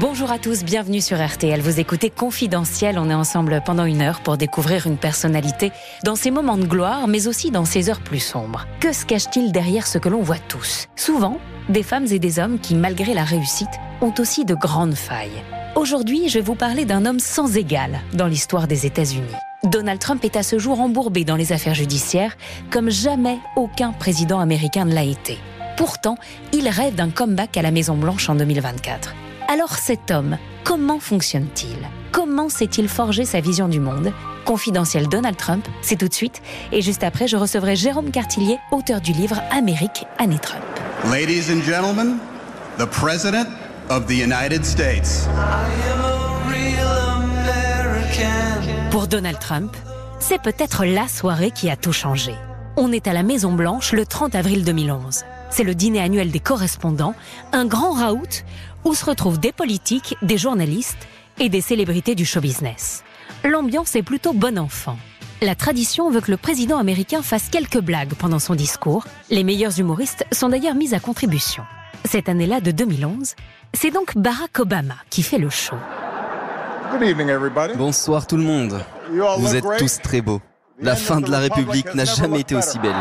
Bonjour à tous, bienvenue sur RTL. Vous écoutez Confidentiel. On est ensemble pendant une heure pour découvrir une personnalité dans ses moments de gloire, mais aussi dans ses heures plus sombres. Que se cache-t-il derrière ce que l'on voit tous? Souvent, des femmes et des hommes qui, malgré la réussite, ont aussi de grandes failles. Aujourd'hui, je vais vous parler d'un homme sans égal dans l'histoire des États-Unis. Donald Trump est à ce jour embourbé dans les affaires judiciaires comme jamais aucun président américain ne l'a été. Pourtant, il rêve d'un comeback à la Maison-Blanche en 2024. Alors cet homme, comment fonctionne-t-il? Comment s'est-il forgé sa vision du monde? Confidentiel Donald Trump, c'est tout de suite. Et juste après, je recevrai Jérôme Cartillier, auteur du livre Amérique, année Trump. Ladies and gentlemen, the President of the United States. Pour Donald Trump, c'est peut-être la soirée qui a tout changé. On est à la Maison Blanche le 30 avril 2011. C'est le dîner annuel des correspondants, un grand raout où se retrouvent des politiques, des journalistes et des célébrités du show business. L'ambiance est plutôt bon enfant. La tradition veut que le président américain fasse quelques blagues pendant son discours. Les meilleurs humoristes sont d'ailleurs mis à contribution. Cette année-là de 2011, c'est donc Barack Obama qui fait le show. Bonsoir tout le monde. Vous êtes tous très beaux. La fin de la République n'a jamais été aussi belle.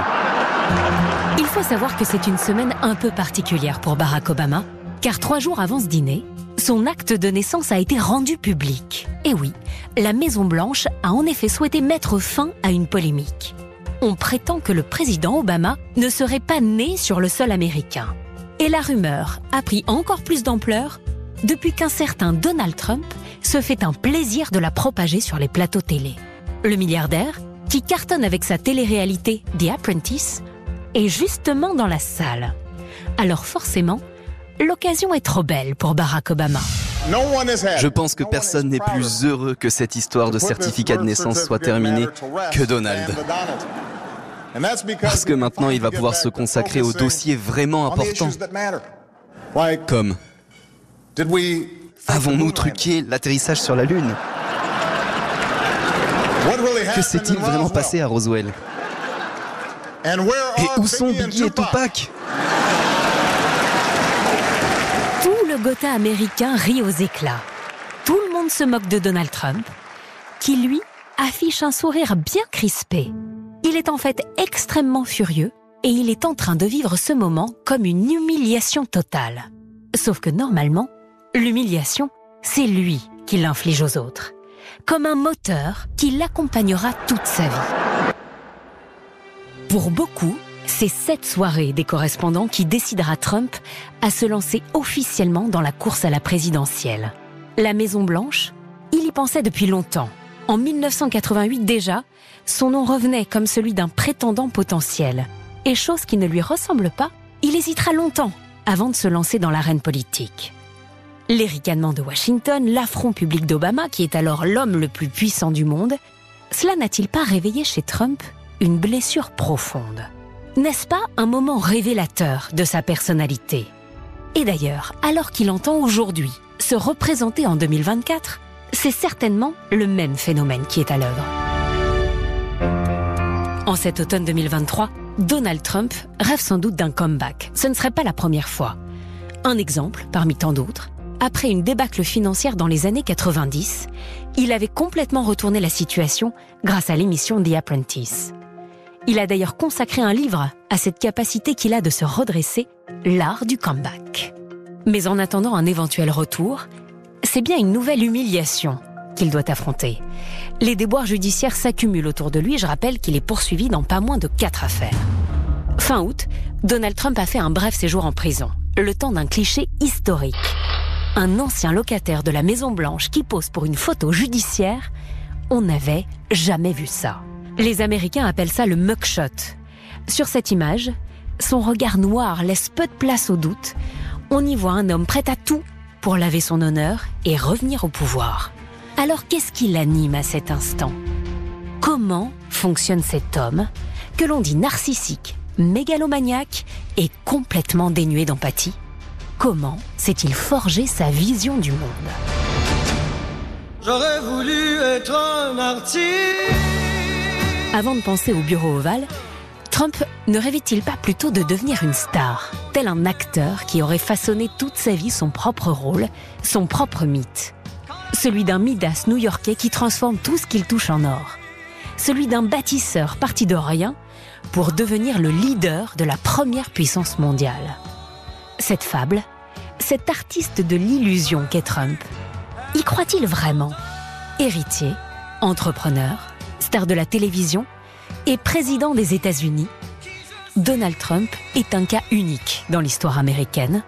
Il faut savoir que c'est une semaine un peu particulière pour Barack Obama, car trois jours avant ce dîner, son acte de naissance a été rendu public. Et oui, la Maison-Blanche a en effet souhaité mettre fin à une polémique. On prétend que le président Obama ne serait pas né sur le sol américain. Et la rumeur a pris encore plus d'ampleur depuis qu'un certain Donald Trump se fait un plaisir de la propager sur les plateaux télé. Le milliardaire, qui cartonne avec sa télé-réalité The Apprentice, est justement dans la salle. Alors forcément, l'occasion est trop belle pour Barack Obama. Je pense que personne n'est plus heureux que cette histoire de certificat de naissance soit terminée que Donald. Parce que maintenant, il va pouvoir se consacrer aux dossiers vraiment importants. Comme Avons-nous truqué l'atterrissage sur la Lune? Que s'est-il vraiment passé à Roswell? Et où sont Biggie et Tupac? Américain rit aux éclats. Tout le monde se moque de Donald Trump, qui lui affiche un sourire bien crispé. Il est en fait extrêmement furieux et il est en train de vivre ce moment comme une humiliation totale. Sauf que normalement, l'humiliation, c'est lui qui l'inflige aux autres, comme un moteur qui l'accompagnera toute sa vie. Pour beaucoup, c'est cette soirée des correspondants qui décidera Trump à se lancer officiellement dans la course à la présidentielle. La Maison Blanche, il y pensait depuis longtemps. En 1988 déjà, son nom revenait comme celui d'un prétendant potentiel. Et chose qui ne lui ressemble pas, il hésitera longtemps avant de se lancer dans l'arène politique. Les ricanements de Washington, l'affront public d'Obama, qui est alors l'homme le plus puissant du monde, cela n'a-t-il pas réveillé chez Trump une blessure profonde? N'est-ce pas un moment révélateur de sa personnalité? Et d'ailleurs, alors qu'il entend aujourd'hui se représenter en 2024, c'est certainement le même phénomène qui est à l'œuvre. En cet automne 2023, Donald Trump rêve sans doute d'un comeback. Ce ne serait pas la première fois. Un exemple, parmi tant d'autres, après une débâcle financière dans les années 90, il avait complètement retourné la situation grâce à l'émission The Apprentice. Il a d'ailleurs consacré un livre à cette capacité qu'il a de se redresser, l'art du comeback. Mais en attendant un éventuel retour, c'est bien une nouvelle humiliation qu'il doit affronter. Les déboires judiciaires s'accumulent autour de lui, je rappelle qu'il est poursuivi dans pas moins de quatre affaires. Fin août, Donald Trump a fait un bref séjour en prison, le temps d'un cliché historique. Un ancien locataire de la Maison Blanche qui pose pour une photo judiciaire, on n'avait jamais vu ça. Les Américains appellent ça le mugshot. Sur cette image, son regard noir laisse peu de place au doute. On y voit un homme prêt à tout pour laver son honneur et revenir au pouvoir. Alors qu'est-ce qui l'anime à cet instant? Comment fonctionne cet homme que l'on dit narcissique, mégalomaniaque et complètement dénué d'empathie? Comment s'est-il forgé sa vision du monde? J'aurais voulu être un artiste. Avant de penser au bureau ovale, Trump ne rêvait-il pas plutôt de devenir une star, tel un acteur qui aurait façonné toute sa vie son propre rôle, son propre mythe? Celui d'un Midas new-yorkais qui transforme tout ce qu'il touche en or. Celui d'un bâtisseur parti de rien pour devenir le leader de la première puissance mondiale. Cette fable, cet artiste de l'illusion qu'est Trump, y croit-il vraiment? Héritier, entrepreneur, star de la télévision et président des États-Unis, Donald Trump est un cas unique dans l'histoire américaine,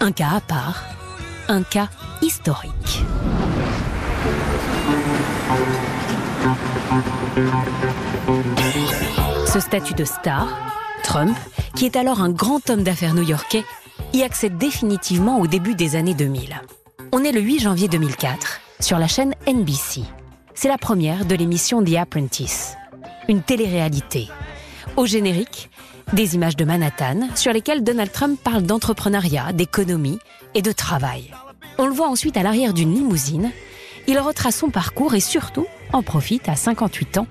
un cas à part, un cas historique. Ce statut de star, Trump, qui est alors un grand homme d'affaires new-yorkais, y accède définitivement au début des années 2000. On est le 8 janvier 2004 sur la chaîne NBC. C'est la première de l'émission The Apprentice, une télé-réalité. Au générique, des images de Manhattan sur lesquelles Donald Trump parle d'entrepreneuriat, d'économie et de travail. On le voit ensuite à l'arrière d'une limousine. Il retrace son parcours et surtout en profite à 58 ans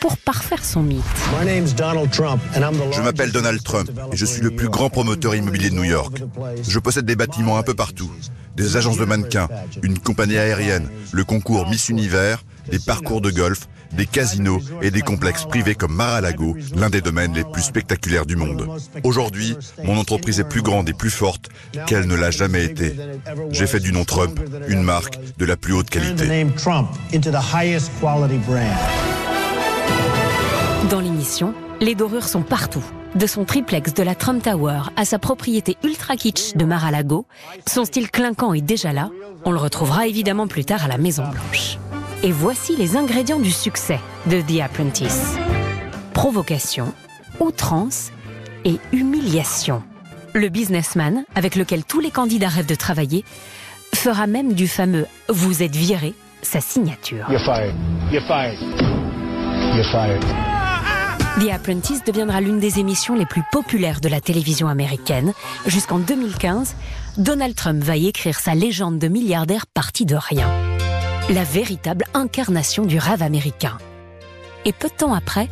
pour parfaire son mythe. Je m'appelle Donald Trump et je suis le plus grand promoteur immobilier de New York. Je possède des bâtiments un peu partout, des agences de mannequins, une compagnie aérienne, le concours Miss Univers, des parcours de golf, des casinos et des complexes privés comme Mar-a-Lago, l'un des domaines les plus spectaculaires du monde. Aujourd'hui, mon entreprise est plus grande et plus forte qu'elle ne l'a jamais été. J'ai fait du nom Trump une marque de la plus haute qualité. Dans l'émission, les dorures sont partout. De son triplex de la Trump Tower à sa propriété ultra kitsch de Mar-a-Lago, son style clinquant est déjà là. On le retrouvera évidemment plus tard à la Maison Blanche. Et voici les ingrédients du succès de The Apprentice. Provocation, outrance et humiliation. Le businessman, avec lequel tous les candidats rêvent de travailler, fera même du fameux ⁇ Vous êtes viré ⁇ sa signature. The Apprentice deviendra l'une des émissions les plus populaires de la télévision américaine. Jusqu'en 2015, Donald Trump va y écrire sa légende de milliardaire parti de rien la véritable incarnation du rêve américain. Et peu de temps après,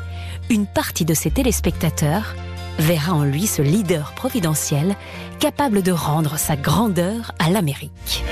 une partie de ses téléspectateurs verra en lui ce leader providentiel capable de rendre sa grandeur à l'Amérique.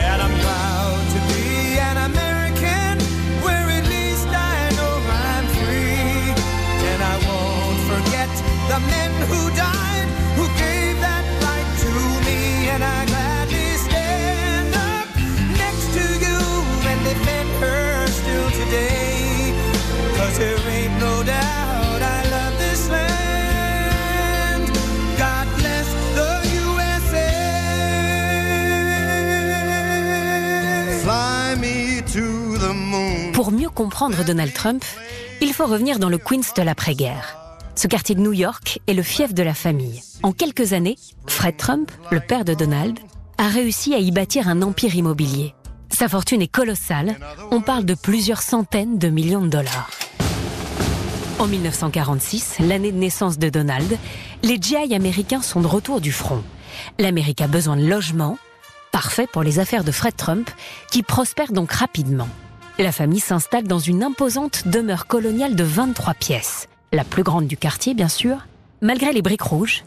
Comprendre Donald Trump, il faut revenir dans le Queens de l'après-guerre. Ce quartier de New York est le fief de la famille. En quelques années, Fred Trump, le père de Donald, a réussi à y bâtir un empire immobilier. Sa fortune est colossale, on parle de plusieurs centaines de millions de dollars. En 1946, l'année de naissance de Donald, les GI américains sont de retour du front. L'Amérique a besoin de logements, parfait pour les affaires de Fred Trump, qui prospèrent donc rapidement. La famille s'installe dans une imposante demeure coloniale de 23 pièces, la plus grande du quartier bien sûr. Malgré les briques rouges,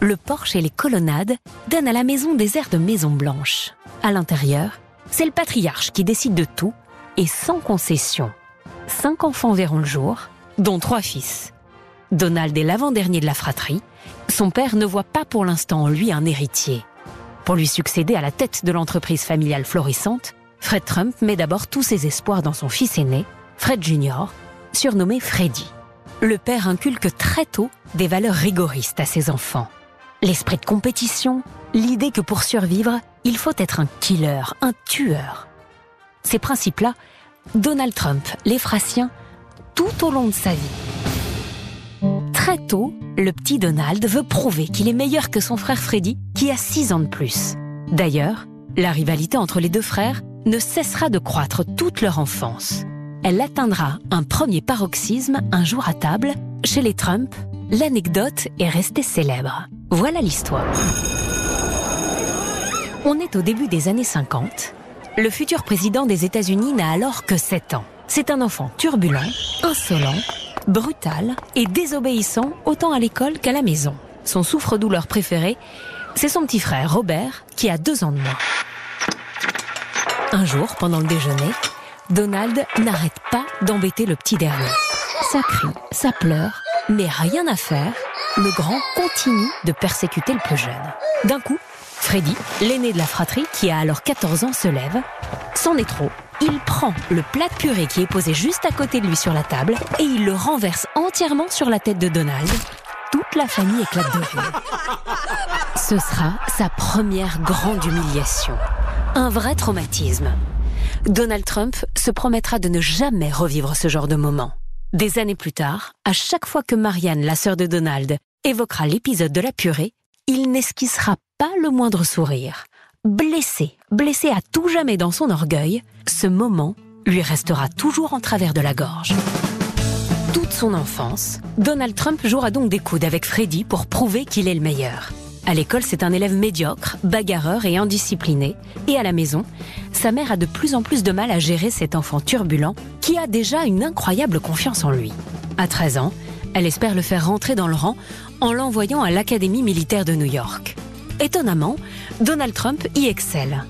le porche et les colonnades donnent à la maison des airs de maison blanche. À l'intérieur, c'est le patriarche qui décide de tout et sans concession. Cinq enfants verront le jour, dont trois fils. Donald est l'avant-dernier de la fratrie. Son père ne voit pas pour l'instant en lui un héritier. Pour lui succéder à la tête de l'entreprise familiale florissante, Fred Trump met d'abord tous ses espoirs dans son fils aîné, Fred Jr., surnommé Freddy. Le père inculque très tôt des valeurs rigoristes à ses enfants. L'esprit de compétition, l'idée que pour survivre, il faut être un killer, un tueur. Ces principes-là, Donald Trump siens tout au long de sa vie. Très tôt, le petit Donald veut prouver qu'il est meilleur que son frère Freddy, qui a 6 ans de plus. D'ailleurs, la rivalité entre les deux frères ne cessera de croître toute leur enfance. Elle atteindra un premier paroxysme un jour à table. Chez les Trump, l'anecdote est restée célèbre. Voilà l'histoire. On est au début des années 50. Le futur président des États-Unis n'a alors que 7 ans. C'est un enfant turbulent, insolent, brutal et désobéissant autant à l'école qu'à la maison. Son souffre-douleur préféré, c'est son petit frère Robert, qui a deux ans de moins. Un jour, pendant le déjeuner, Donald n'arrête pas d'embêter le petit dernier. Ça crie, ça pleure, mais rien à faire. Le grand continue de persécuter le plus jeune. D'un coup, Freddy, l'aîné de la fratrie, qui a alors 14 ans, se lève. C'en est trop. Il prend le plat de purée qui est posé juste à côté de lui sur la table et il le renverse entièrement sur la tête de Donald. Toute la famille éclate de rire. Ce sera sa première grande humiliation. Un vrai traumatisme. Donald Trump se promettra de ne jamais revivre ce genre de moment. Des années plus tard, à chaque fois que Marianne, la sœur de Donald, évoquera l'épisode de la purée, il n'esquissera pas le moindre sourire. Blessé, blessé à tout jamais dans son orgueil, ce moment lui restera toujours en travers de la gorge. Toute son enfance, Donald Trump jouera donc des coudes avec Freddy pour prouver qu'il est le meilleur. À l'école, c'est un élève médiocre, bagarreur et indiscipliné. Et à la maison, sa mère a de plus en plus de mal à gérer cet enfant turbulent qui a déjà une incroyable confiance en lui. À 13 ans, elle espère le faire rentrer dans le rang en l'envoyant à l'Académie militaire de New York. Étonnamment, Donald Trump y excelle.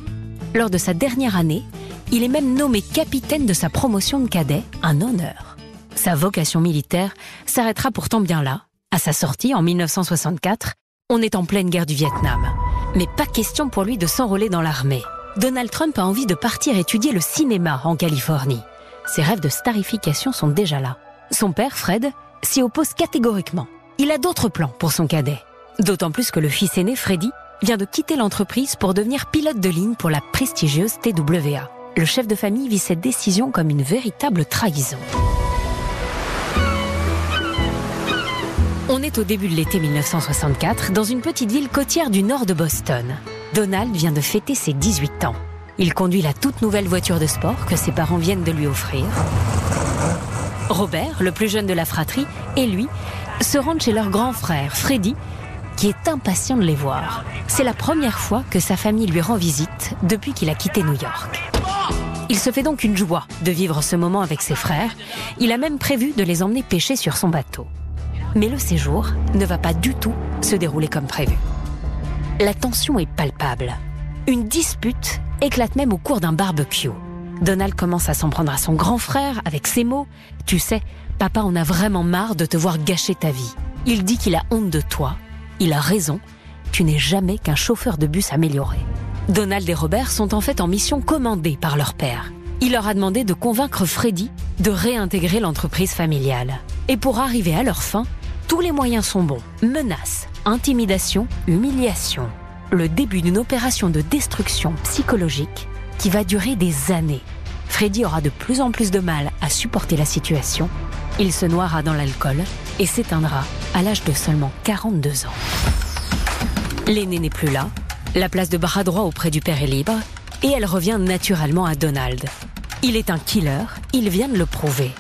Lors de sa dernière année, il est même nommé capitaine de sa promotion de cadet, un honneur. Sa vocation militaire s'arrêtera pourtant bien là. À sa sortie en 1964, on est en pleine guerre du Vietnam. Mais pas question pour lui de s'enrôler dans l'armée. Donald Trump a envie de partir étudier le cinéma en Californie. Ses rêves de starification sont déjà là. Son père, Fred, s'y oppose catégoriquement. Il a d'autres plans pour son cadet. D'autant plus que le fils aîné, Freddy, vient de quitter l'entreprise pour devenir pilote de ligne pour la prestigieuse TWA. Le chef de famille vit cette décision comme une véritable trahison. On est au début de l'été 1964 dans une petite ville côtière du nord de Boston. Donald vient de fêter ses 18 ans. Il conduit la toute nouvelle voiture de sport que ses parents viennent de lui offrir. Robert, le plus jeune de la fratrie, et lui se rendent chez leur grand frère, Freddy, qui est impatient de les voir. C'est la première fois que sa famille lui rend visite depuis qu'il a quitté New York. Il se fait donc une joie de vivre ce moment avec ses frères. Il a même prévu de les emmener pêcher sur son bateau. Mais le séjour ne va pas du tout se dérouler comme prévu. La tension est palpable. Une dispute éclate même au cours d'un barbecue. Donald commence à s'en prendre à son grand frère avec ces mots Tu sais, papa en a vraiment marre de te voir gâcher ta vie. Il dit qu'il a honte de toi. Il a raison. Tu n'es jamais qu'un chauffeur de bus amélioré. Donald et Robert sont en fait en mission commandée par leur père. Il leur a demandé de convaincre Freddy de réintégrer l'entreprise familiale. Et pour arriver à leur fin, tous les moyens sont bons. Menaces, intimidation, humiliation. Le début d'une opération de destruction psychologique qui va durer des années. Freddy aura de plus en plus de mal à supporter la situation. Il se noiera dans l'alcool et s'éteindra à l'âge de seulement 42 ans. L'aîné n'est plus là. La place de bras droit auprès du père est libre et elle revient naturellement à Donald. Il est un killer, il vient de le prouver.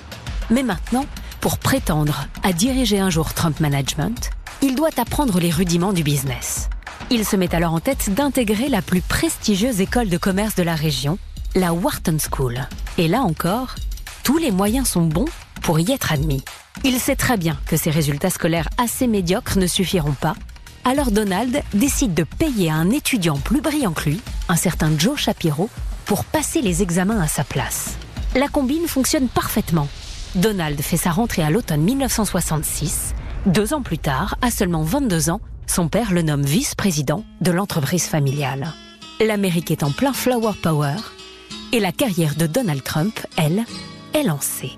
Mais maintenant, pour prétendre à diriger un jour Trump Management, il doit apprendre les rudiments du business. Il se met alors en tête d'intégrer la plus prestigieuse école de commerce de la région, la Wharton School. Et là encore, tous les moyens sont bons pour y être admis. Il sait très bien que ses résultats scolaires assez médiocres ne suffiront pas, alors Donald décide de payer à un étudiant plus brillant que lui, un certain Joe Shapiro, pour passer les examens à sa place. La combine fonctionne parfaitement Donald fait sa rentrée à l'automne 1966. Deux ans plus tard, à seulement 22 ans, son père le nomme vice-président de l'entreprise familiale. L'Amérique est en plein flower power et la carrière de Donald Trump, elle, est lancée.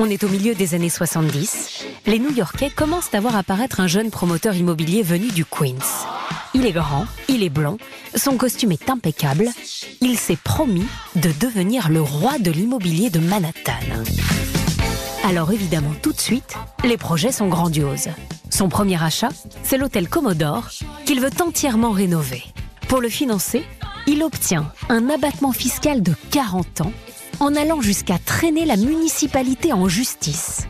On est au milieu des années 70. Les New-Yorkais commencent à voir apparaître un jeune promoteur immobilier venu du Queens. Il est grand, il est blond, son costume est impeccable. Il s'est promis de devenir le roi de l'immobilier de Manhattan. Alors évidemment, tout de suite, les projets sont grandioses. Son premier achat, c'est l'hôtel Commodore qu'il veut entièrement rénover. Pour le financer, il obtient un abattement fiscal de 40 ans en allant jusqu'à traîner la municipalité en justice.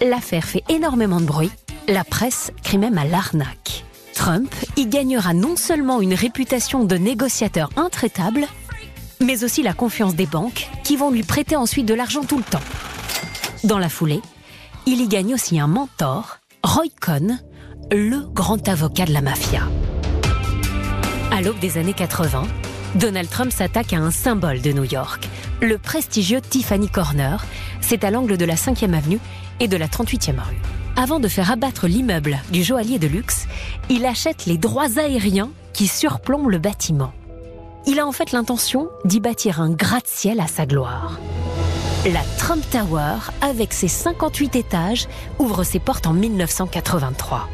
L'affaire fait énormément de bruit, la presse crie même à l'arnaque. Trump y gagnera non seulement une réputation de négociateur intraitable, mais aussi la confiance des banques qui vont lui prêter ensuite de l'argent tout le temps. Dans la foulée, il y gagne aussi un mentor, Roy Cohn, le grand avocat de la mafia. À l'aube des années 80, Donald Trump s'attaque à un symbole de New York, le prestigieux Tiffany Corner. C'est à l'angle de la 5e avenue et de la 38e rue. Avant de faire abattre l'immeuble du joaillier de luxe, il achète les droits aériens qui surplombent le bâtiment. Il a en fait l'intention d'y bâtir un gratte-ciel à sa gloire. La Trump Tower, avec ses 58 étages, ouvre ses portes en 1983.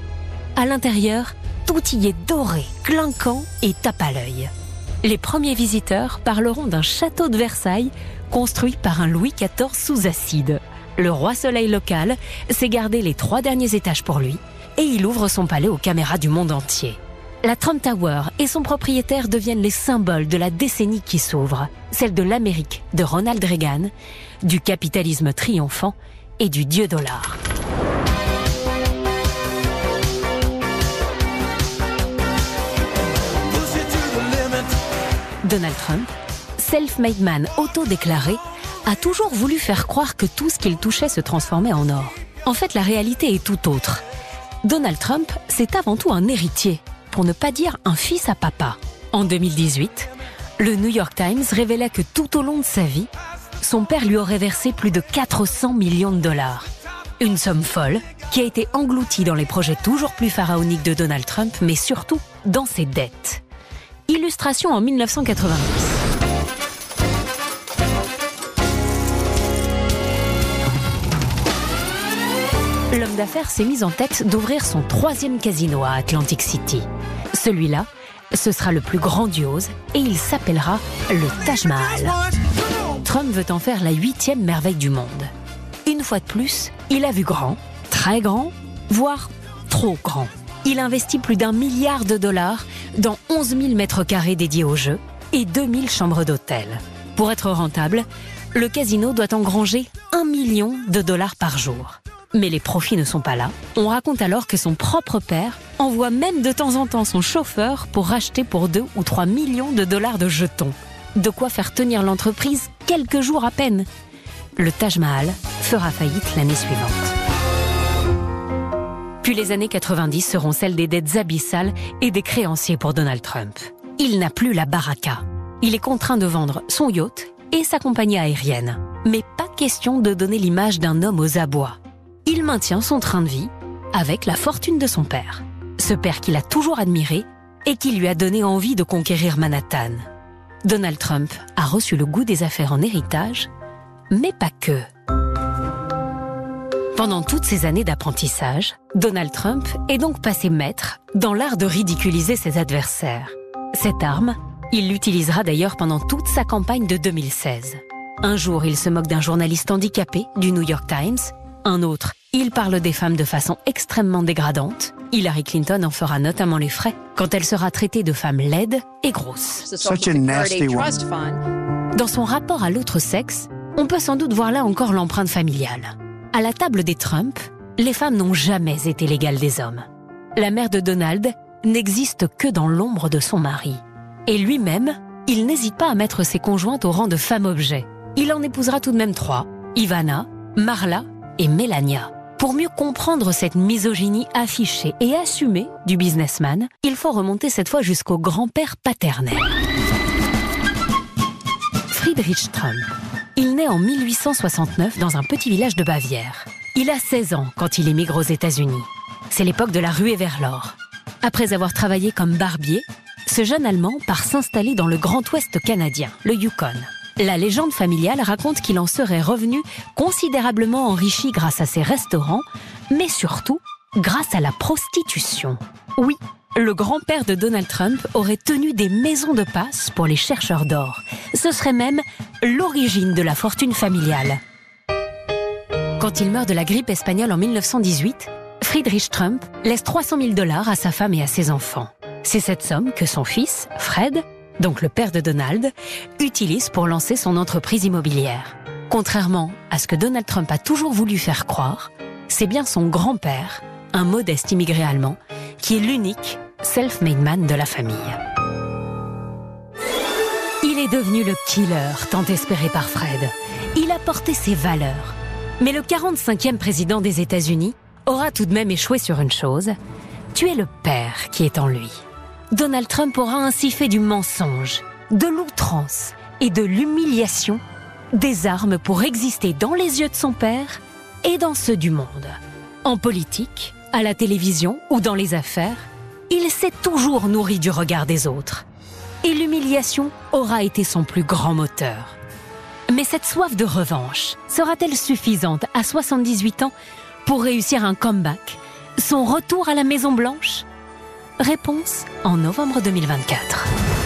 À l'intérieur, tout y est doré, clinquant et tape à l'œil. Les premiers visiteurs parleront d'un château de Versailles construit par un Louis XIV sous acide. Le roi soleil local s'est gardé les trois derniers étages pour lui et il ouvre son palais aux caméras du monde entier. La Trump Tower et son propriétaire deviennent les symboles de la décennie qui s'ouvre, celle de l'Amérique de Ronald Reagan, du capitalisme triomphant et du dieu dollar. Donald Trump, self-made man auto-déclaré, a toujours voulu faire croire que tout ce qu'il touchait se transformait en or. En fait, la réalité est tout autre. Donald Trump, c'est avant tout un héritier, pour ne pas dire un fils à papa. En 2018, le New York Times révélait que tout au long de sa vie, son père lui aurait versé plus de 400 millions de dollars. Une somme folle qui a été engloutie dans les projets toujours plus pharaoniques de Donald Trump, mais surtout dans ses dettes. Illustration en 1990. L'homme d'affaires s'est mis en tête d'ouvrir son troisième casino à Atlantic City. Celui-là, ce sera le plus grandiose et il s'appellera le Taj Mahal. Trump veut en faire la huitième merveille du monde. Une fois de plus, il a vu grand, très grand, voire trop grand. Il investit plus d'un milliard de dollars dans 11 000 mètres carrés dédiés au jeu et 2000 chambres d'hôtel. Pour être rentable, le casino doit engranger 1 million de dollars par jour. Mais les profits ne sont pas là. On raconte alors que son propre père envoie même de temps en temps son chauffeur pour racheter pour 2 ou 3 millions de dollars de jetons. De quoi faire tenir l'entreprise quelques jours à peine. Le Taj Mahal fera faillite l'année suivante. Puis les années 90 seront celles des dettes abyssales et des créanciers pour Donald Trump. Il n'a plus la baraka. Il est contraint de vendre son yacht et sa compagnie aérienne. Mais pas question de donner l'image d'un homme aux abois. Il maintient son train de vie avec la fortune de son père. Ce père qu'il a toujours admiré et qui lui a donné envie de conquérir Manhattan. Donald Trump a reçu le goût des affaires en héritage, mais pas que. Pendant toutes ces années d'apprentissage, Donald Trump est donc passé maître dans l'art de ridiculiser ses adversaires. Cette arme, il l'utilisera d'ailleurs pendant toute sa campagne de 2016. Un jour, il se moque d'un journaliste handicapé du New York Times. Un autre, il parle des femmes de façon extrêmement dégradante. Hillary Clinton en fera notamment les frais quand elle sera traitée de femme laide et grosse. Dans son rapport à l'autre sexe, on peut sans doute voir là encore l'empreinte familiale. À la table des Trump, les femmes n'ont jamais été l'égale des hommes. La mère de Donald n'existe que dans l'ombre de son mari. Et lui-même, il n'hésite pas à mettre ses conjointes au rang de femmes-objets. Il en épousera tout de même trois, Ivana, Marla et Melania. Pour mieux comprendre cette misogynie affichée et assumée du businessman, il faut remonter cette fois jusqu'au grand-père paternel. Friedrich Trump il naît en 1869 dans un petit village de Bavière. Il a 16 ans quand il émigre aux États-Unis. C'est l'époque de la ruée vers l'or. Après avoir travaillé comme barbier, ce jeune Allemand part s'installer dans le Grand Ouest canadien, le Yukon. La légende familiale raconte qu'il en serait revenu considérablement enrichi grâce à ses restaurants, mais surtout grâce à la prostitution. Oui, le grand-père de Donald Trump aurait tenu des maisons de passe pour les chercheurs d'or. Ce serait même l'origine de la fortune familiale. Quand il meurt de la grippe espagnole en 1918, Friedrich Trump laisse 300 000 dollars à sa femme et à ses enfants. C'est cette somme que son fils, Fred, donc le père de Donald, utilise pour lancer son entreprise immobilière. Contrairement à ce que Donald Trump a toujours voulu faire croire, c'est bien son grand-père, un modeste immigré allemand, qui est l'unique self-made man de la famille. Il est devenu le killer tant espéré par Fred. Il a porté ses valeurs. Mais le 45e président des États-Unis aura tout de même échoué sur une chose, tuer le père qui est en lui. Donald Trump aura ainsi fait du mensonge, de l'outrance et de l'humiliation des armes pour exister dans les yeux de son père et dans ceux du monde. En politique, à la télévision ou dans les affaires, il s'est toujours nourri du regard des autres. Et l'humiliation aura été son plus grand moteur. Mais cette soif de revanche sera-t-elle suffisante à 78 ans pour réussir un comeback Son retour à la Maison Blanche Réponse en novembre 2024.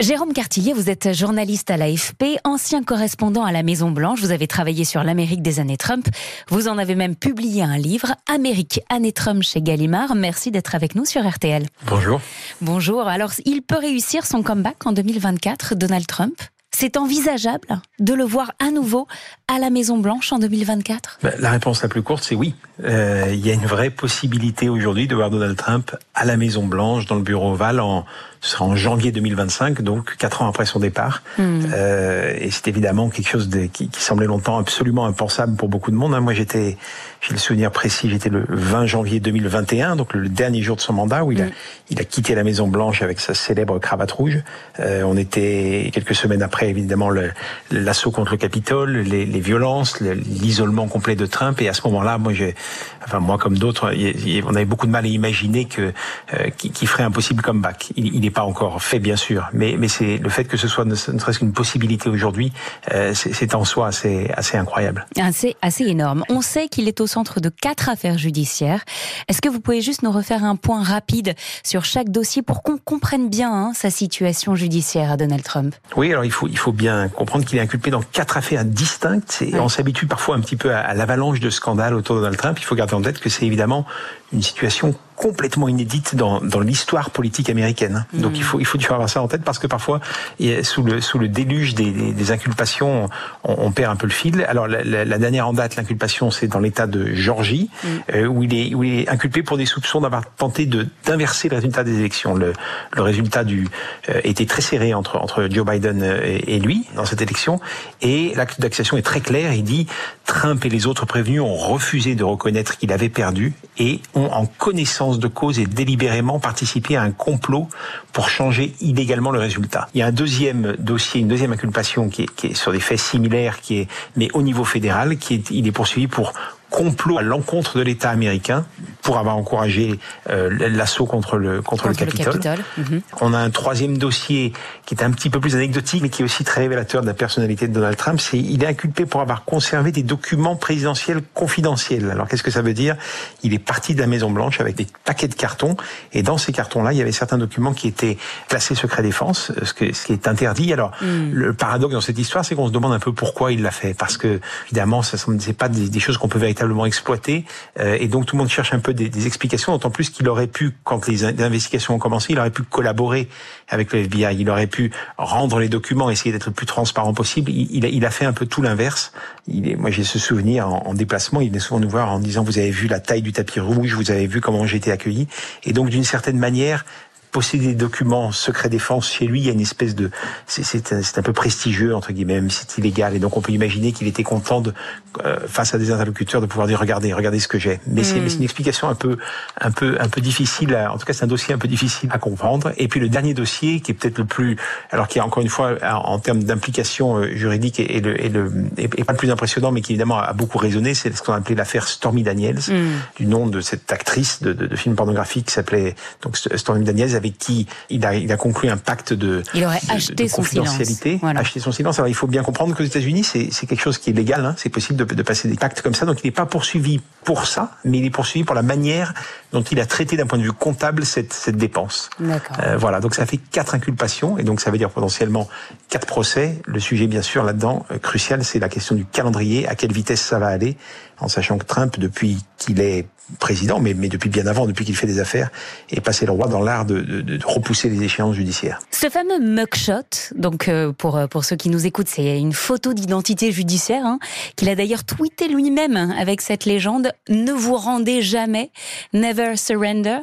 Jérôme Cartillier, vous êtes journaliste à l'AFP, ancien correspondant à la Maison Blanche. Vous avez travaillé sur l'Amérique des années Trump. Vous en avez même publié un livre, Amérique, années Trump chez Gallimard. Merci d'être avec nous sur RTL. Bonjour. Bonjour. Alors, il peut réussir son comeback en 2024, Donald Trump? C'est envisageable de le voir à nouveau à la Maison Blanche en 2024 ben, La réponse la plus courte, c'est oui. Euh, il y a une vraie possibilité aujourd'hui de voir Donald Trump à la Maison Blanche, dans le bureau ovale, en, ce sera en janvier 2025, donc quatre ans après son départ. Hmm. Euh, et c'est évidemment quelque chose de, qui, qui, semblait longtemps absolument impensable pour beaucoup de monde. Hein. Moi, j'étais, j'ai le souvenir précis, j'étais le 20 janvier 2021, donc le dernier jour de son mandat, où il, a, hmm. il a quitté la Maison Blanche avec sa célèbre cravate rouge. Euh, on était quelques semaines après, évidemment, l'assaut contre le Capitole, les, les violences, l'isolement complet de Trump. Et à ce moment-là, moi, j'ai, enfin moi comme d'autres, on avait beaucoup de mal à imaginer que euh, qu'il ferait un possible comeback. Il, il est pas encore fait, bien sûr, mais, mais c'est le fait que ce soit ne, serait-ce qu'une possibilité aujourd'hui, euh, c'est en soi assez, assez incroyable. C'est assez énorme. On sait qu'il est au centre de quatre affaires judiciaires. Est-ce que vous pouvez juste nous refaire un point rapide sur chaque dossier pour qu'on comprenne bien hein, sa situation judiciaire à Donald Trump? Oui, alors il faut, il faut bien comprendre qu'il est inculpé dans quatre affaires distinctes. Et On s'habitue parfois un petit peu à, à l'avalanche de scandales autour de Donald Trump. Il faut garder en tête que c'est évidemment une situation complètement inédite dans, dans l'histoire politique américaine. Donc il faut il faut toujours avoir ça en tête parce que parfois sous le sous le déluge des, des, inculpations on, on, perd un peu le fil. Alors la, la, dernière en date l'inculpation c'est dans l'État de Georgie mm. euh, où il est où il est inculpé pour des soupçons d'avoir tenté de d'inverser le résultat des élections. Le, le résultat du euh, était très serré entre entre Joe Biden euh, et, et lui dans cette élection et l'acte d'accusation est très clair. Il dit Trump et les autres prévenus ont refusé de reconnaître qu'il avait perdu et ont en connaissance de cause et délibérément participer à un complot pour changer illégalement le résultat. Il y a un deuxième dossier, une deuxième inculpation qui est, qui est sur des faits similaires, qui est mais au niveau fédéral, qui est il est poursuivi pour complot à l'encontre de l'État américain pour avoir encouragé euh, l'assaut contre le contre, le Capitole. Mhm. On a un troisième dossier qui est un petit peu plus anecdotique, mais qui est aussi très révélateur de la personnalité de Donald Trump. C'est il est inculpé pour avoir conservé des documents présidentiels confidentiels. Alors qu'est-ce que ça veut dire? Il est parti de la Maison Blanche avec des paquets de cartons, et dans ces cartons-là, il y avait certains documents qui étaient classés secret défense, ce, que, ce qui est interdit. Alors mm. le paradoxe dans cette histoire, c'est qu'on se demande un peu pourquoi il l'a fait, parce que évidemment, ce c'est pas des, des choses qu'on peut véritablement exploiter, euh, et donc tout le monde cherche un peu des, explications, d'autant plus qu'il aurait pu, quand les, investigations ont commencé, il aurait pu collaborer avec le FBI, il aurait pu rendre les documents, essayer d'être le plus transparent possible. Il, il, a, fait un peu tout l'inverse. Moi, j'ai ce souvenir en, déplacement, il venait souvent nous voir en disant, vous avez vu la taille du tapis rouge, vous avez vu comment j'ai été accueilli. Et donc, d'une certaine manière, posséder des documents secret défense chez lui, il y a une espèce de, c'est un, un, peu prestigieux entre guillemets, même c'est illégal. Et donc on peut imaginer qu'il était content de, euh, face à des interlocuteurs, de pouvoir dire regardez, regardez ce que j'ai. Mais c'est une explication un peu, un peu, un peu difficile. en tout cas, c'est un dossier un peu difficile à comprendre. Et puis le dernier dossier, qui est peut-être le plus, alors qui est encore une fois en, termes d'implication euh, juridique et, le, et le, et, pas le plus impressionnant, mais qui évidemment a beaucoup résonné, c'est ce qu'on a appelé l'affaire Stormy Daniels, mm. du nom de cette actrice de, de, de film pornographique qui s'appelait donc Stormy Daniels avec qui il a, il a conclu un pacte de, il aurait acheté son confidentialité, silence. acheté son silence. Alors il faut bien comprendre qu'aux États-Unis, c'est quelque chose qui est légal, hein. c'est possible de, de, passer des pactes comme ça. Donc il n'est pas poursuivi pour ça, mais il est poursuivi pour la manière dont il a traité d'un point de vue comptable cette, cette dépense. Euh, voilà, donc ça fait quatre inculpations, et donc ça veut dire potentiellement quatre procès. Le sujet, bien sûr, là-dedans, euh, crucial, c'est la question du calendrier, à quelle vitesse ça va aller, en sachant que Trump, depuis qu'il est président, mais, depuis bien avant, depuis qu'il fait des affaires, est passé le roi dans l'art de, repousser les échéances judiciaires. Ce fameux mugshot, donc euh, pour euh, pour ceux qui nous écoutent, c'est une photo d'identité judiciaire hein, qu'il a d'ailleurs tweeté lui-même avec cette légende "Ne vous rendez jamais, never surrender".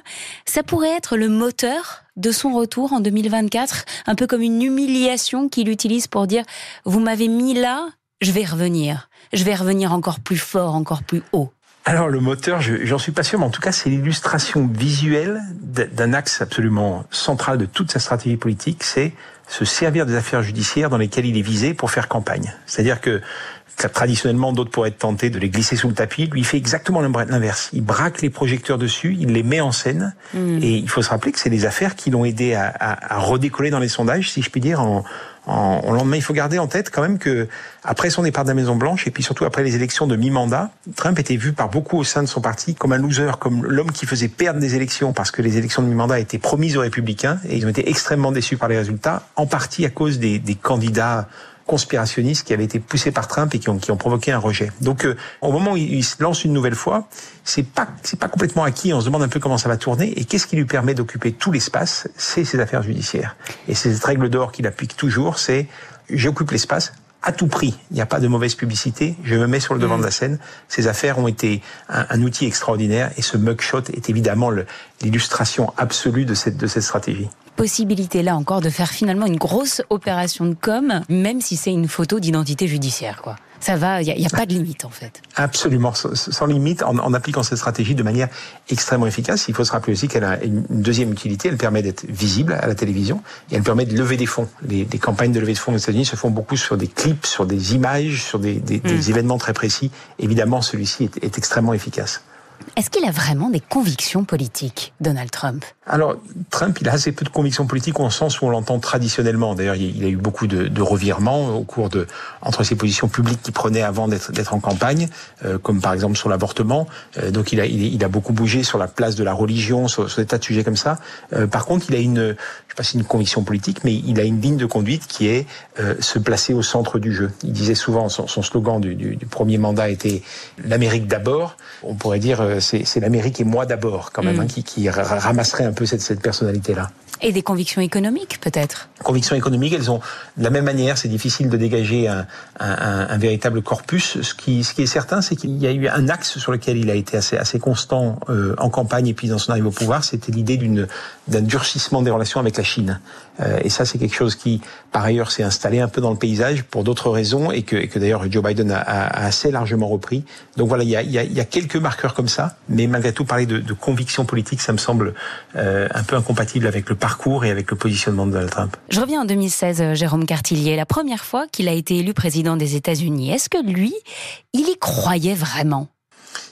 Ça pourrait être le moteur de son retour en 2024, un peu comme une humiliation qu'il utilise pour dire "Vous m'avez mis là, je vais revenir, je vais revenir encore plus fort, encore plus haut". Alors le moteur, j'en suis pas sûr, mais en tout cas c'est l'illustration visuelle d'un axe absolument central de toute sa stratégie politique, c'est se servir des affaires judiciaires dans lesquelles il est visé pour faire campagne. C'est-à-dire que traditionnellement d'autres pourraient être tentés de les glisser sous le tapis, lui il fait exactement l'inverse. Il braque les projecteurs dessus, il les met en scène, hmm. et il faut se rappeler que c'est des affaires qui l'ont aidé à, à, à redécoller dans les sondages, si je puis dire, en, en, lendemain, il faut garder en tête quand même que après son départ de la Maison Blanche et puis surtout après les élections de mi-mandat, Trump était vu par beaucoup au sein de son parti comme un loser, comme l'homme qui faisait perdre des élections parce que les élections de mi-mandat étaient promises aux républicains et ils ont été extrêmement déçus par les résultats, en partie à cause des, des candidats conspirationnistes qui avaient été poussés par Trump et qui ont, qui ont provoqué un rejet. Donc, euh, au moment où il, se lance une nouvelle fois, c'est pas c'est pas complètement acquis. On se demande un peu comment ça va tourner et qu'est-ce qui lui permet d'occuper tout l'espace? C'est ses affaires judiciaires. Et c'est cette règle d'or qu'il applique toujours. C'est j'occupe l'espace à tout prix. Il n'y a pas de mauvaise publicité. Je me mets sur le devant de la scène. Ces affaires ont été un, un outil extraordinaire et ce mugshot est évidemment l'illustration absolue de cette, de cette stratégie possibilité là encore de faire finalement une grosse opération de com, même si c'est une photo d'identité judiciaire, quoi. Ça va, il n'y a, a, pas de limite en fait. Absolument, sans, limite, en, en, appliquant cette stratégie de manière extrêmement efficace. Il faut se rappeler aussi qu'elle a une deuxième utilité, elle permet d'être visible à la télévision et elle permet de lever des fonds. Les, les campagnes de levée de fonds aux États-Unis se font beaucoup sur des clips, sur des images, sur des, des, des hmm. événements très précis. Évidemment, celui-ci est, est extrêmement efficace. Est-ce qu'il a vraiment des convictions politiques, Donald Trump? Alors, Trump, il a assez peu de convictions politiques au sens où on l'entend traditionnellement. D'ailleurs, il a eu beaucoup de, revirements au cours de entre ses positions publiques qu'il prenait avant d'être en campagne, euh, comme par exemple sur l'avortement. Euh, donc, il a, il, a beaucoup bougé sur la place de la religion, sur, sur des tas de sujets comme ça. Euh, par contre, il a une, je sais pas si une conviction politique, mais il a une ligne de conduite qui est euh, se placer au centre du jeu. Il disait souvent, son, son slogan du, du, du, premier mandat était l'Amérique d'abord. On pourrait dire euh, c'est l'Amérique et moi d'abord, quand même, mm. hein, qui, qui, ramasserait un peu cette, cette personnalité-là. Et des convictions économiques, peut-être Convictions économiques, elles ont de la même manière, c'est difficile de dégager un, un, un, véritable corpus. Ce qui, ce qui est certain, c'est qu'il y a eu un axe sur lequel il a été assez, assez constant euh, en campagne et puis dans son arrivée au pouvoir, c'était l'idée d'une d'un durcissement des relations avec la Chine. Euh, et ça, c'est quelque chose qui, par ailleurs, s'est installé un peu dans le paysage pour d'autres raisons et que, et que d'ailleurs Joe Biden a, a, assez largement repris. Donc voilà, il y a, y a, y a quelques marqueurs comme ça, mais malgré tout, parler de, de conviction politique, ça me semble euh, un peu incompatible avec le parcours et avec le positionnement de Donald Trump. Je reviens en 2016, euh, Jérôme Cartillier, la première fois qu'il a été élu président des États-Unis. Est-ce que lui, il y croyait vraiment?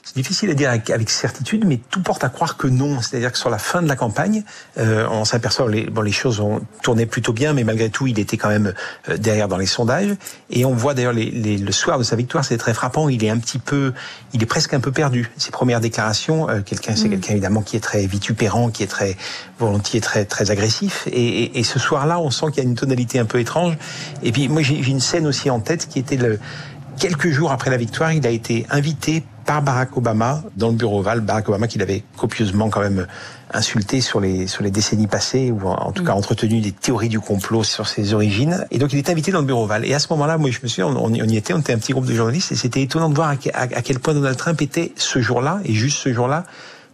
C'est difficile à dire avec, certitude, mais tout porte à croire que non. C'est-à-dire que sur la fin de la campagne, euh, on s'aperçoit les bon les choses ont tourné plutôt bien, mais malgré tout, il était quand même euh, derrière dans les sondages. Et on voit d'ailleurs les, les, le soir de sa victoire, c'est très frappant. Il est un petit peu, il est presque un peu perdu. Ses premières déclarations, euh, quelqu'un, c'est mm. quelqu'un évidemment qui est très vitupérant, qui est très volontiers, très très agressif. Et, et, et ce soir-là, on sent qu'il y a une tonalité un peu étrange. Et puis moi, j'ai une scène aussi en tête qui était le quelques jours après la victoire, il a été invité par Barack Obama dans le bureau Oval. Barack Obama qui l'avait copieusement quand même insulté sur les sur les décennies passées ou en tout cas mm. entretenu des théories du complot sur ses origines. Et donc il est invité dans le bureau Oval. Et à ce moment-là, moi je me suis, on, on y était, on était un petit groupe de journalistes et c'était étonnant de voir à, à quel point Donald Trump était ce jour-là et juste ce jour-là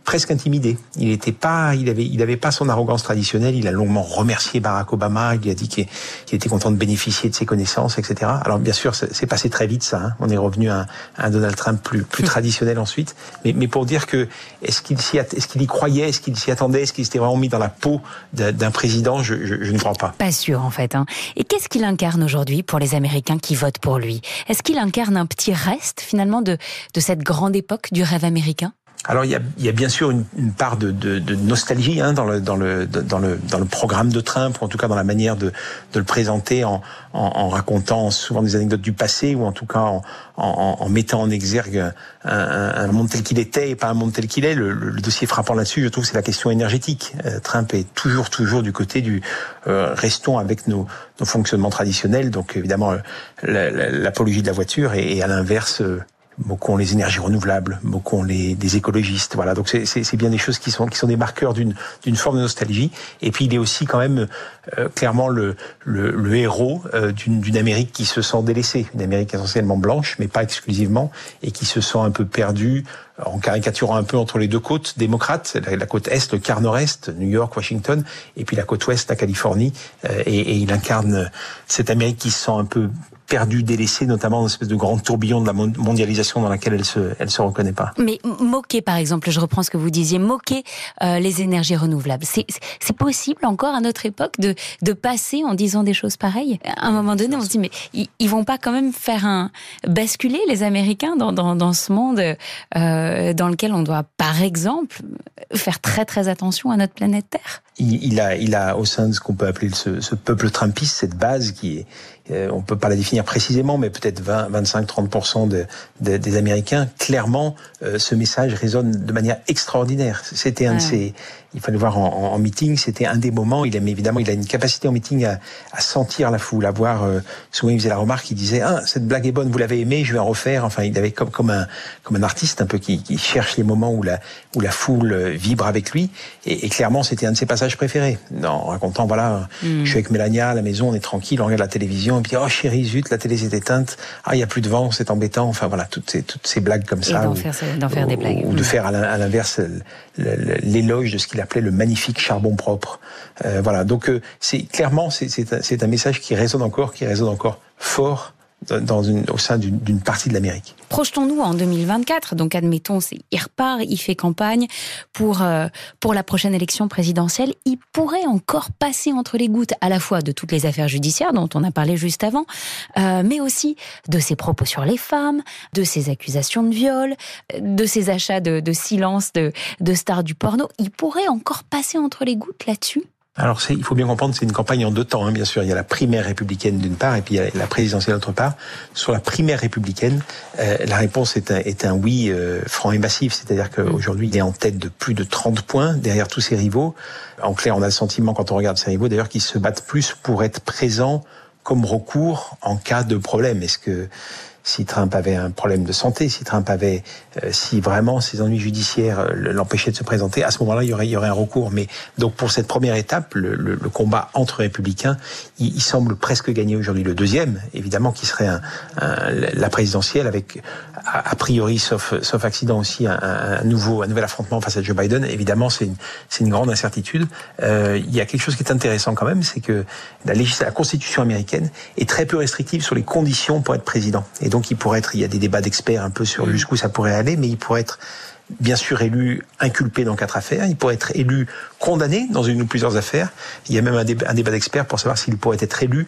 presque intimidé. Il était pas, il avait, il avait pas son arrogance traditionnelle. Il a longuement remercié Barack Obama. Il a dit qu'il était content de bénéficier de ses connaissances, etc. Alors bien sûr, c'est passé très vite ça. Hein. On est revenu à, un Donald Trump plus, plus traditionnel ensuite. Mais, mais pour dire que est-ce qu'il s'y, est-ce qu'il y croyait, est-ce qu'il s'y attendait, est-ce qu'il s'était vraiment mis dans la peau d'un président je, je, je, ne crois pas. Pas sûr en fait. Hein. Et qu'est-ce qu'il incarne aujourd'hui pour les Américains qui votent pour lui? Est-ce qu'il incarne un petit reste finalement de de cette grande époque du rêve américain? Alors il y a, y a bien sûr une, une part de, de, de nostalgie hein, dans, le, dans, le, dans, le, dans le programme de Trump, ou en tout cas dans la manière de, de le présenter en, en, en, racontant souvent des anecdotes du passé, ou en tout cas en, en mettant en exergue un, un, monde tel qu'il était et pas un monde tel qu'il est. Le, le, dossier frappant là-dessus, je trouve, c'est la question énergétique. Euh, Trump est toujours, toujours du côté du euh, restons avec nos, nos fonctionnements traditionnels, donc évidemment l'apologie de la voiture, et, et à l'inverse beaucoup ont les énergies renouvelables, ont les des écologistes. Voilà, donc c'est bien des choses qui sont qui sont des marqueurs d'une d'une forme de nostalgie. Et puis il est aussi quand même euh, clairement le le, le héros euh, d'une d'une Amérique qui se sent délaissée, une Amérique essentiellement blanche, mais pas exclusivement, et qui se sent un peu perdue en caricaturant un peu entre les deux côtes démocrates, la, côte est, le quart nord-est, New York, Washington, et puis la côte ouest, la Californie, euh, et, et, il incarne cette Amérique qui se sent un peu perdue, délaissée, notamment dans une espèce de grand tourbillon de la mondialisation dans laquelle elle se, elle se reconnaît pas. Mais moquer, par exemple, je reprends ce que vous disiez, moquer euh, les énergies renouvelables, c'est possible encore à notre époque de, de passer en disant des choses pareilles? À un moment donné, on se dit, mais ils, ils vont pas quand même faire un basculer les Américains dans, dans, dans ce monde euh, dans lequel on doit, par exemple, faire très très attention à notre planète Terre? Il, il a, il a au sein de ce qu'on peut appeler ce, ce peuple trumpiste, cette base qui est on peut pas la définir précisément, mais peut-être 20, 25, 30 de, de, des Américains. Clairement, euh, ce message résonne de manière extraordinaire. C'était un ouais. de ces, il fallait voir en, en meeting, c'était un des moments. Il aime évidemment, il a une capacité en meeting à, à sentir la foule, à voir. Euh, souvent, il faisait la remarque, il disait ah cette blague est bonne, vous l'avez aimée, je vais en refaire. Enfin, il avait comme comme un comme un artiste un peu qui, qui cherche les moments où la où la foule euh, vibre avec lui. Et, et clairement, c'était un de ses passages préférés. En racontant voilà, mm. je suis avec Mélania à la maison, on est tranquille, on regarde la télévision, et puis oh chérie zut, la télé s'est éteinte. Ah il y a plus de vent, c'est embêtant. Enfin voilà, toutes ces toutes ces blagues comme ça. D'en faire, faire, des blagues. Ou, de faire à l'inverse l'éloge de ce qu'il appelait le magnifique charbon propre. Euh, voilà, donc euh, c'est clairement c'est un, un message qui résonne encore, qui résonne encore fort au sein d'une partie de l'Amérique. Projetons-nous en 2024. Donc, admettons, il repart, il fait campagne pour euh, pour la prochaine élection présidentielle. Il pourrait encore passer entre les gouttes à la fois de toutes les affaires judiciaires dont on a parlé juste avant, euh, mais aussi de ses propos sur les femmes, de ses accusations de viol, de ses achats de, de silence de, de stars du porno. Il pourrait encore passer entre les gouttes là-dessus? Alors, il faut bien comprendre, c'est une campagne en deux temps, hein, bien sûr. Il y a la primaire républicaine d'une part, et puis il y a la présidentielle d'autre part. Sur la primaire républicaine, euh, la réponse est un, est un oui euh, franc et massif, c'est-à-dire qu'aujourd'hui, il est en tête de plus de 30 points derrière tous ses rivaux. En clair, on a le sentiment, quand on regarde ses rivaux, d'ailleurs, qu'ils se battent plus pour être présents comme recours en cas de problème. Est-ce que si Trump avait un problème de santé, si Trump avait, euh, si vraiment ses ennuis judiciaires euh, l'empêchaient de se présenter, à ce moment-là, il y aurait, il y aurait un recours. Mais donc pour cette première étape, le, le, le combat entre républicains, il, il semble presque gagner aujourd'hui. Le deuxième, évidemment, qui serait un, un, la présidentielle, avec a, a, priori, sauf, sauf accident aussi, un, un, nouveau, un nouvel affrontement face à Joe Biden. Évidemment, c'est une, c'est une grande incertitude. Euh, il y a quelque chose qui est intéressant quand même, c'est que la, la Constitution américaine est très peu restrictive sur les conditions pour être président. Il pourrait être, il y a des débats d'experts un peu sur jusqu'où ça pourrait aller, mais il pourrait être bien sûr élu inculpé dans quatre affaires, il pourrait être élu condamné dans une ou plusieurs affaires. Il y a même un débat, un débat d'experts pour savoir s'il pourrait être élu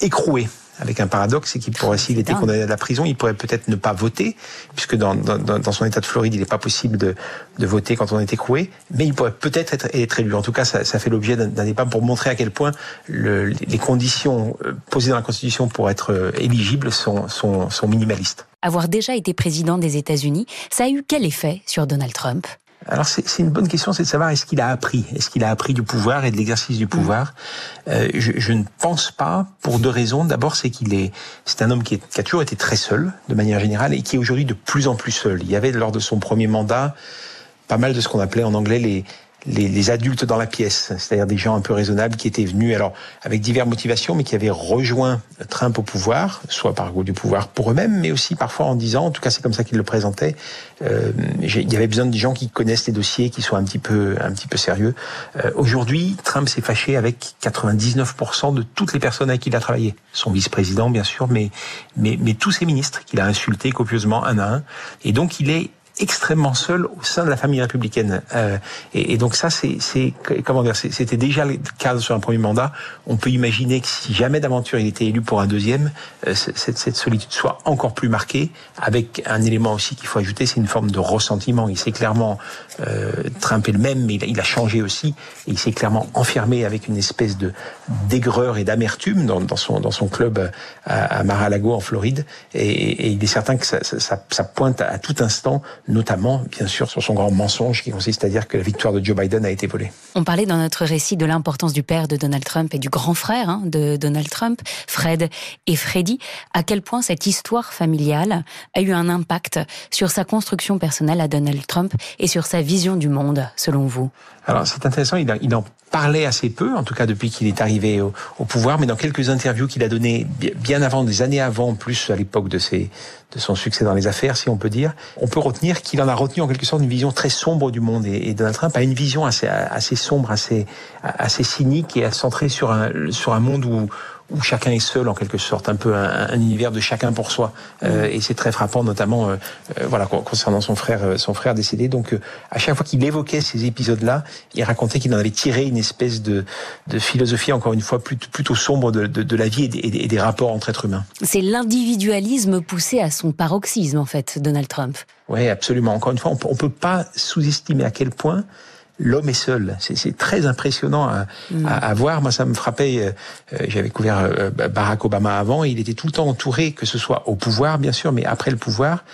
écroué avec un paradoxe, c'est qu'il pourrait, s'il était condamné à la prison, il pourrait peut-être ne pas voter, puisque dans, dans, dans son état de Floride, il n'est pas possible de, de, voter quand on est écroué, mais il pourrait peut-être être, être, élu. En tout cas, ça, ça fait l'objet d'un débat pour montrer à quel point le, les conditions euh, posées dans la Constitution pour être euh, éligible sont, sont, sont minimalistes. Avoir déjà été président des États-Unis, ça a eu quel effet sur Donald Trump? Alors c'est une bonne question, c'est de savoir est-ce qu'il a appris, est-ce qu'il a appris du pouvoir et de l'exercice du pouvoir? Euh, je, je, ne pense pas pour deux raisons. D'abord, c'est qu'il est, c'est un homme qui, est, qui, a toujours été très seul de manière générale et qui est aujourd'hui de plus en plus seul. Il y avait lors de son premier mandat pas mal de ce qu'on appelait en anglais les les, les, adultes dans la pièce, c'est-à-dire des gens un peu raisonnables qui étaient venus, alors avec diverses motivations, mais qui avaient rejoint Trump au pouvoir, soit par goût du pouvoir pour eux-mêmes, mais aussi parfois en disant, en tout cas c'est comme ça qu'ils le présentaient, euh, il y avait besoin de gens qui connaissent les dossiers, qui soient un petit peu, un petit peu sérieux. Euh, Aujourd'hui, Trump s'est fâché avec 99% de toutes les personnes avec qui il a travaillé, son vice-président bien sûr, mais, mais, mais tous ses ministres qu'il a insultés copieusement un à un, et donc il est extrêmement seul au sein de la famille républicaine. Euh, et, et, donc ça, c'est, comment dire, c'était déjà le cas sur un premier mandat. On peut imaginer que si jamais d'aventure il était élu pour un deuxième, euh, cette, cette, solitude soit encore plus marquée, avec un élément aussi qu'il faut ajouter, c'est une forme de ressentiment. Il s'est clairement euh, Trump est le même, mais il a, changé aussi. Et il s'est clairement enfermé avec une espèce de d'aigreur et d'amertume dans, dans, son dans son club à, à Mar-a-Lago en Floride. Et, et, il est certain que ça, ça, ça pointe à tout instant notamment, bien sûr, sur son grand mensonge qui consiste à dire que la victoire de Joe Biden a été volée. On parlait dans notre récit de l'importance du père de Donald Trump et du grand frère hein, de Donald Trump, Fred et Freddie. À quel point cette histoire familiale a eu un impact sur sa construction personnelle à Donald Trump et sur sa vision du monde, selon vous? Alors, c'est intéressant, il, en parlait assez peu, en tout cas depuis qu'il est arrivé au, pouvoir, mais dans quelques interviews qu'il a données bien avant, des années avant, plus à l'époque de ses, de son succès dans les affaires, si on peut dire, on peut retenir qu'il en a retenu en quelque sorte une vision très sombre du monde. Et, Donald Trump a une vision assez, assez sombre, assez, assez cynique et centrée sur un, sur un monde où, où chacun est seul en quelque sorte, un peu un, univers de chacun pour soi. Euh, et c'est très frappant, notamment euh, euh, voilà concernant son frère, son frère décédé. Donc à chaque fois qu'il évoquait ces épisodes-là, il racontait qu'il en avait tiré une espèce de, de philosophie, encore une fois, plutôt, plutôt sombre de, de, de la vie et des, et des rapports entre êtres humains. C'est l'individualisme poussé à son paroxysme, en fait, Donald Trump. Oui, absolument. Encore une fois, on ne peut pas sous-estimer à quel point l'homme est seul. C'est très impressionnant à, mm. à, voir. Moi, ça me frappait. Euh, euh, j'avais couvert euh, Barack Obama avant. il était tout le temps entouré, que ce soit au pouvoir, bien sûr, mais après le pouvoir,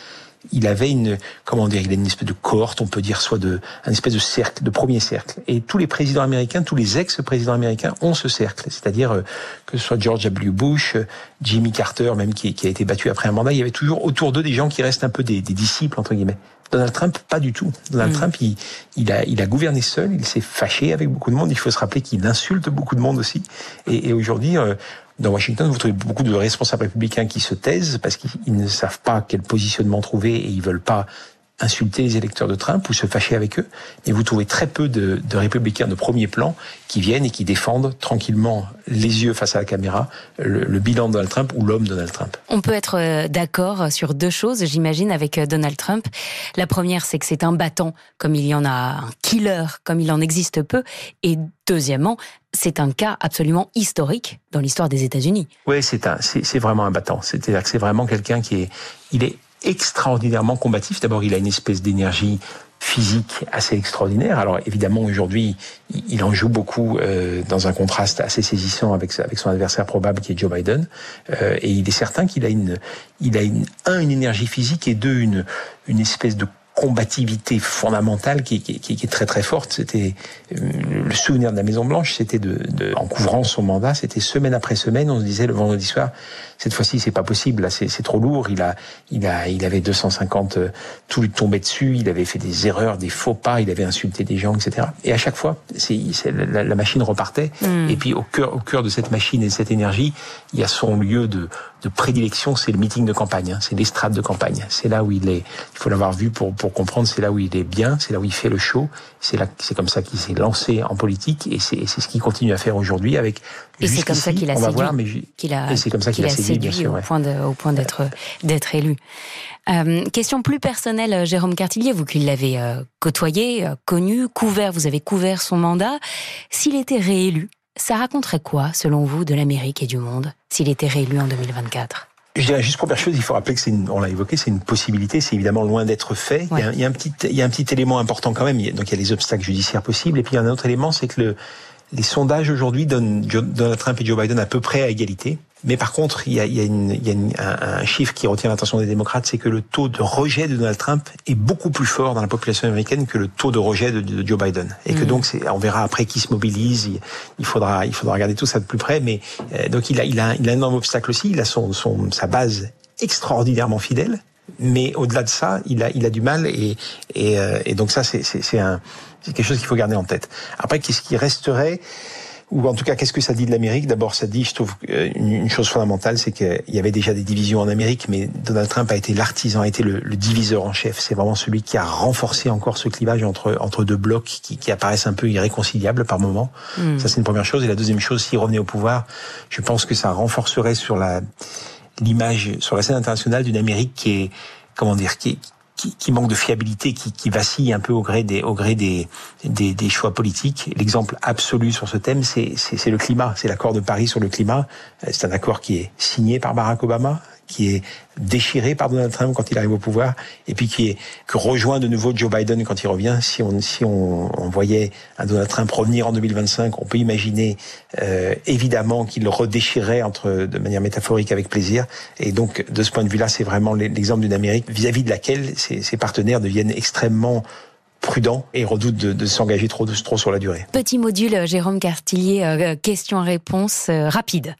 il avait une, comment dire, il a une espèce de cohorte, on peut dire, soit de, un espèce de cercle, de premier cercle. Et tous les présidents américains, tous les ex-présidents américains ont ce cercle. C'est-à-dire que ce soit George W. Bush, Jimmy Carter, même qui, qui, a été battu après un mandat, il y avait toujours autour d'eux des gens qui restent un peu des, des disciples entre guillemets. Donald Trump, pas du tout. Donald mm. Trump, il, il, a, il a gouverné seul, il s'est fâché avec beaucoup de monde. Il faut se rappeler qu'il insulte beaucoup de monde aussi. Et, et aujourd'hui, euh, dans Washington, vous trouvez beaucoup de responsables républicains qui se taisent parce qu'ils ne savent pas quel positionnement trouver et ils veulent pas insulter les électeurs de Trump ou se fâcher avec eux, mais vous trouvez très peu de, de, républicains de premier plan qui viennent et qui défendent tranquillement les yeux face à la caméra le, le bilan de Donald Trump ou l'homme Donald Trump. On peut être euh, d'accord sur deux choses, j'imagine, avec euh, Donald Trump. La première, c'est que c'est un battant, comme il y en a un killer, comme il en existe peu, et deuxièmement, c'est un cas absolument historique dans l'histoire des États-Unis. Oui, c'est un, c'est vraiment un battant. C'est-à-dire que c'est vraiment quelqu'un qui est, il est extraordinairement combatif. D'abord, il a une espèce d'énergie physique assez extraordinaire. Alors évidemment aujourd'hui, il en joue beaucoup euh, dans un contraste assez saisissant avec avec son adversaire probable qui est Joe Biden. Euh, et il est certain qu'il a une il a une un une énergie physique et deux une une espèce de combativité fondamentale qui, qui, qui, est très très forte. C'était euh, le souvenir de la Maison Blanche, c'était de, de, en couvrant son mandat, c'était semaine après semaine, on se disait le vendredi soir, cette fois-ci c'est pas possible, là c'est trop lourd. Il a, il a, il avait 250, euh, tout lui tombait dessus, il avait fait des erreurs, des faux pas, il avait insulté des gens, etc. Et à chaque fois, c'est la, la, machine repartait. Hmm. Et puis au cœur, au cœur de cette machine et de cette énergie, il y a son lieu de, de prédilection, c'est le meeting de campagne, hein, c'est l'estrade de campagne. C'est là où il est. Il faut l'avoir vu pour pour comprendre, c'est là où il est bien, c'est là où il fait le show, c'est là, c'est comme ça qu'il s'est lancé en politique et c'est, c'est ce qu'il continue à faire aujourd'hui avec. Et c'est comme ça qu'il a séduit, qu'il a, c'est comme ça qu'il a, séduit, sûr, au point de, au point d'être d'être élu. Euh, question plus personnelle, Jérôme Cartillier, vous qui l'avez euh, côtoyé, euh, connu, couvert, vous avez couvert son mandat. S'il était réélu, ça raconterait quoi, selon vous, de l'Amérique et du monde, s'il était réélu en 2024 je dirais juste première chose, il faut rappeler que c'est on l'a évoqué, c'est une possibilité, c'est évidemment loin d'être fait. Il, y a, il, y a, un petit, il y a un petit élément important quand même. Donc il y a les obstacles judiciaires possibles, et puis il y a un autre élément, c'est que le, les sondages aujourd'hui donnent Donald Trump et Joe Biden à peu près à égalité. Mais par contre, il y a, il y a, une, il y a une, un, chiffre qui retient l'attention des démocrates, c'est que le taux de rejet de Donald Trump est beaucoup plus fort dans la population américaine que le taux de rejet de, Joe Biden. Et que mm. donc, on verra après qui se mobilise. Il, faudra, il faudra regarder tout ça de plus près. Mais euh, donc, il a, il a, il a un énorme obstacle aussi. Il a son, son, sa base extraordinairement fidèle. Mais au-delà de ça, il a, il a du mal et, et, euh, et donc ça, c'est quelque chose qu'il faut garder en tête. Après, qu'est-ce qui resterait? Ou en tout cas, qu'est-ce que ça dit de l'Amérique? D'abord, ça dit, je trouve, euh, une, chose fondamentale, c'est qu'il y avait déjà des divisions en Amérique, mais Donald Trump a été l'artisan, a été le, diviseur en chef. C'est vraiment celui qui a renforcé encore ce clivage entre entre deux blocs qui, qui apparaissent un peu irréconciliables par moment. Hmm. Ça, c'est une première chose. Et la deuxième chose, s'il revenait au pouvoir, je pense que ça renforcerait sur la l'image sur la scène internationale d'une Amérique qui est comment dire qui qui, qui manque de fiabilité, qui, qui, vacille un peu au gré des, au gré des, des, des choix politiques. L'exemple absolu sur ce thème, c'est le climat, c'est l'accord de Paris sur le climat. C'est un accord qui est signé par Barack Obama, qui est déchiré par Donald Trump quand il arrive au pouvoir, et puis qui est que rejoint de nouveau Joe Biden quand il revient. Si on si on, on voyait un Donald Trump revenir en 2025, on peut imaginer euh, évidemment qu'il le redéchirerait entre de manière métaphorique avec plaisir. Et donc de ce point de vue-là, c'est vraiment l'exemple d'une Amérique vis-à-vis de laquelle ses, ses partenaires deviennent extrêmement prudent et redoute de, s'engager trop, sur la durée. Petit module, Jérôme Cartillier, euh, question-réponse euh, rapide.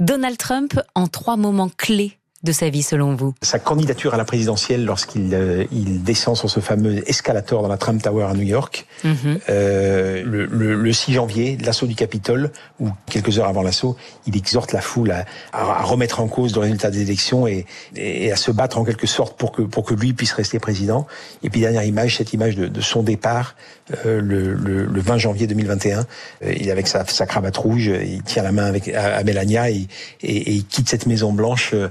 Donald Trump en trois moments clés de sa vie selon vous? Sa candidature à la présidentielle lorsqu'il euh, il descend sur ce fameux escalator dans la Trump Tower à New York, mm -hmm. euh, le, le, le, 6 janvier, l'assaut du Capitole, ou quelques heures avant l'assaut, il exhorte la foule à, à, remettre en cause le résultat des élections et, et, à se battre en quelque sorte pour que, pour que lui puisse rester président. Et puis dernière image, cette image de, de son départ euh, le, le, le, 20 janvier 2021. Euh, il est avec sa, sa, cravate rouge, il tient la main avec à, à Melania et, et, et, il quitte cette Maison Blanche euh,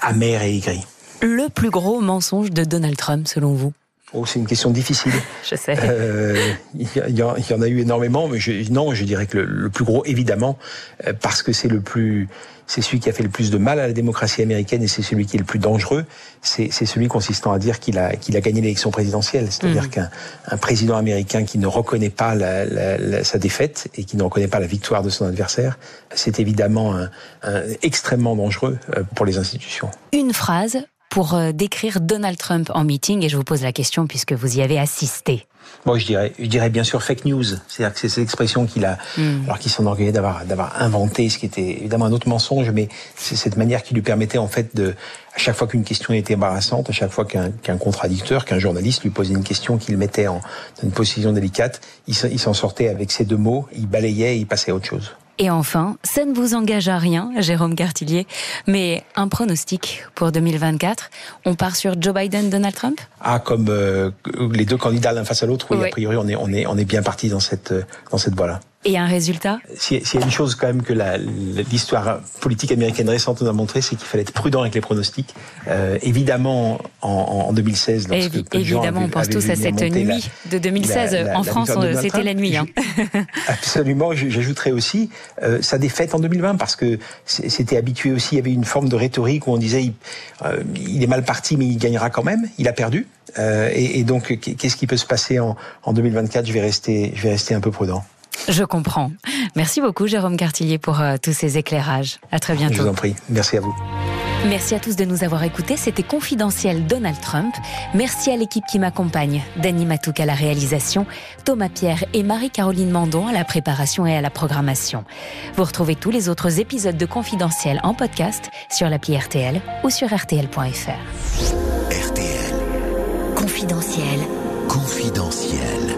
amer et aigri. Le plus gros mensonge de Donald Trump, selon vous? Oh, c'est une question difficile. je sais. Euh, il, y, en a eu énormément, mais je, non, je dirais que le, le plus gros, évidemment, euh, parce que c'est le plus, c'est celui qui a fait le plus de mal à la démocratie américaine et c'est celui qui est le plus dangereux. C'est celui consistant à dire qu'il a, qu'il a gagné l'élection présidentielle. C'est-à-dire mmh. qu'un un président américain qui ne reconnaît pas la, la, la, sa défaite et qui ne reconnaît pas la victoire de son adversaire, c'est évidemment un, un, extrêmement dangereux euh, pour les institutions. Une phrase pour euh, décrire Donald Trump en meeting Et je vous pose la question puisque vous y avez assisté. Moi, je dirais, je dirais bien sûr fake news. C'est-à-dire que c'est cette expression qu'il a, mm. alors qu'il s'enorgueillait d'avoir, d'avoir inventé, ce qui était évidemment un autre mensonge, mais c'est cette manière qui lui permettait en fait de, à chaque fois qu'une question était embarrassante, à chaque fois qu'un, qu'un contradicteur, qu'un journaliste lui posait une question qu'il mettait en dans une position délicate, il, il s'en sortait avec ces deux mots, il balayait et il passait à autre chose. Et enfin, ça ne vous engage à rien, Jérôme Cartillier, mais un pronostic pour 2024. On part sur Joe Biden, Donald Trump? Ah, comme euh, les deux candidats l'un face à l'autre, oui, oui, a priori, on est, on est, on est bien parti dans cette, dans cette voie-là. Et un résultat S'il y a une chose quand même que l'histoire politique américaine récente nous a montré, c'est qu'il fallait être prudent avec les pronostics. Euh, évidemment, en, en 2016, lorsque Évi évidemment, on pense tous à cette nuit la, de 2016. La, la, en France, c'était la nuit. Hein. Absolument. J'ajouterais aussi euh, sa défaite en 2020, parce que c'était habitué aussi. Il y avait une forme de rhétorique où on disait il, euh, il est mal parti, mais il gagnera quand même. Il a perdu. Euh, et, et, donc, qu'est-ce qui peut se passer en, en 2024 Je vais rester, je vais rester un peu prudent. Je comprends. Merci beaucoup, Jérôme Cartillier, pour euh, tous ces éclairages. À très bientôt. Je vous en prie. Merci à vous. Merci à tous de nous avoir écoutés. C'était Confidentiel Donald Trump. Merci à l'équipe qui m'accompagne. Danny Matouk à la réalisation, Thomas Pierre et Marie-Caroline Mandon à la préparation et à la programmation. Vous retrouvez tous les autres épisodes de Confidentiel en podcast sur l'appli RTL ou sur RTL.fr. RTL. Confidentiel. Confidentiel.